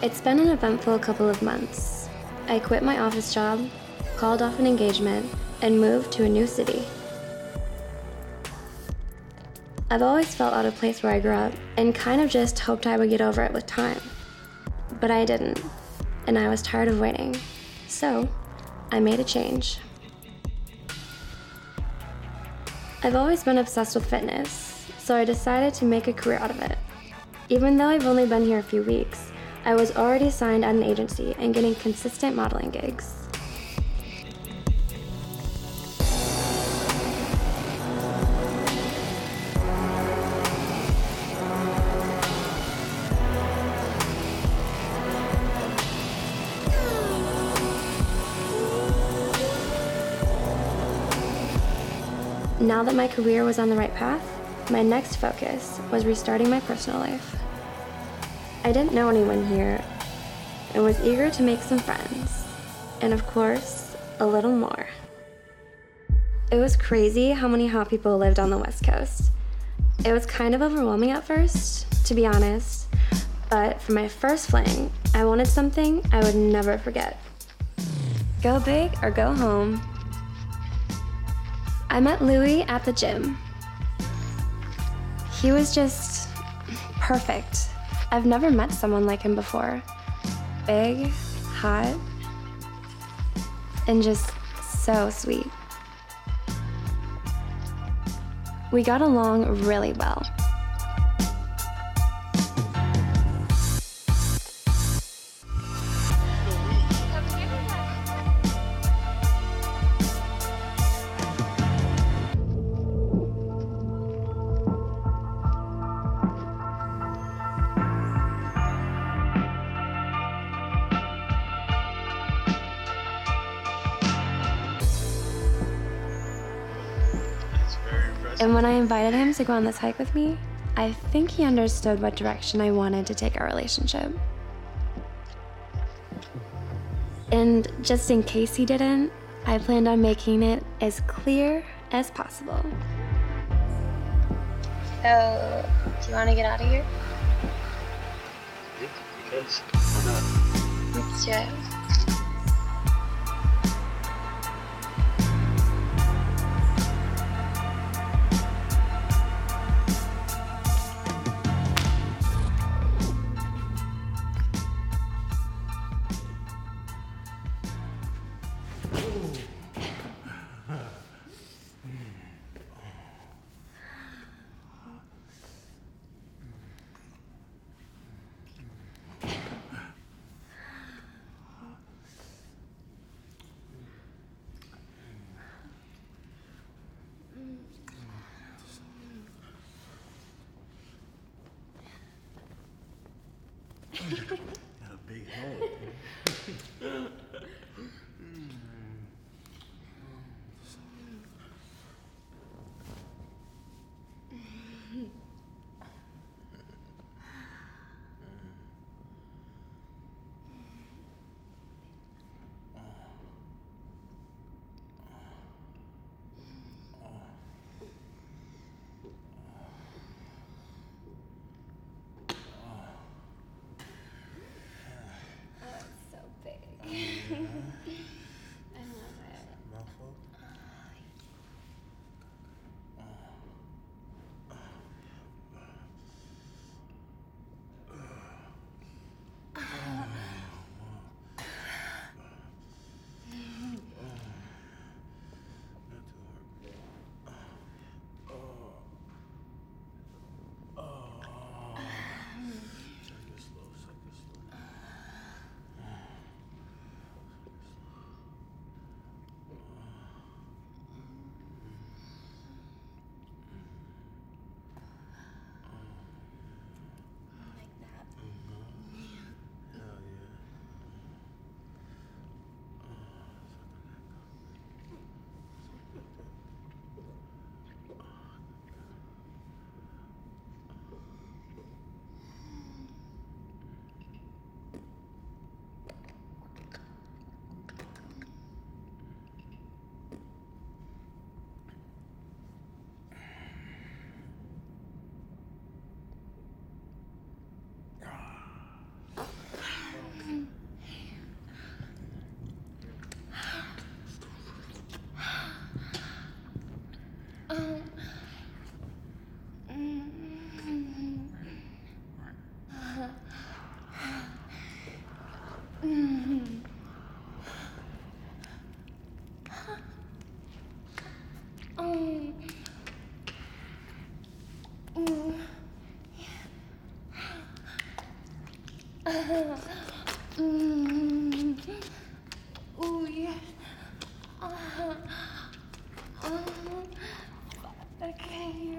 It's been an eventful couple of months. I quit my office job, called off an engagement, and moved to a new city. I've always felt out of place where I grew up and kind of just hoped I would get over it with time. But I didn't, and I was tired of waiting. So, I made a change. I've always been obsessed with fitness, so I decided to make a career out of it. Even though I've only been here a few weeks, I was already signed at an agency and getting consistent modeling gigs. Now that my career was on the right path, my next focus was restarting my personal life. I didn't know anyone here and was eager to make some friends, and of course, a little more. It was crazy how many hot people lived on the West Coast. It was kind of overwhelming at first, to be honest, but for my first fling, I wanted something I would never forget. Go big or go home, I met Louis at the gym. He was just perfect. I've never met someone like him before. Big, hot, and just so sweet. We got along really well. And when I invited him to go on this hike with me, I think he understood what direction I wanted to take our relationship. And just in case he didn't, I planned on making it as clear as possible. So, do you want to get out of here? Because why not? Let's do it. A big hole. mmm Yeah. Oh yeah. Okay.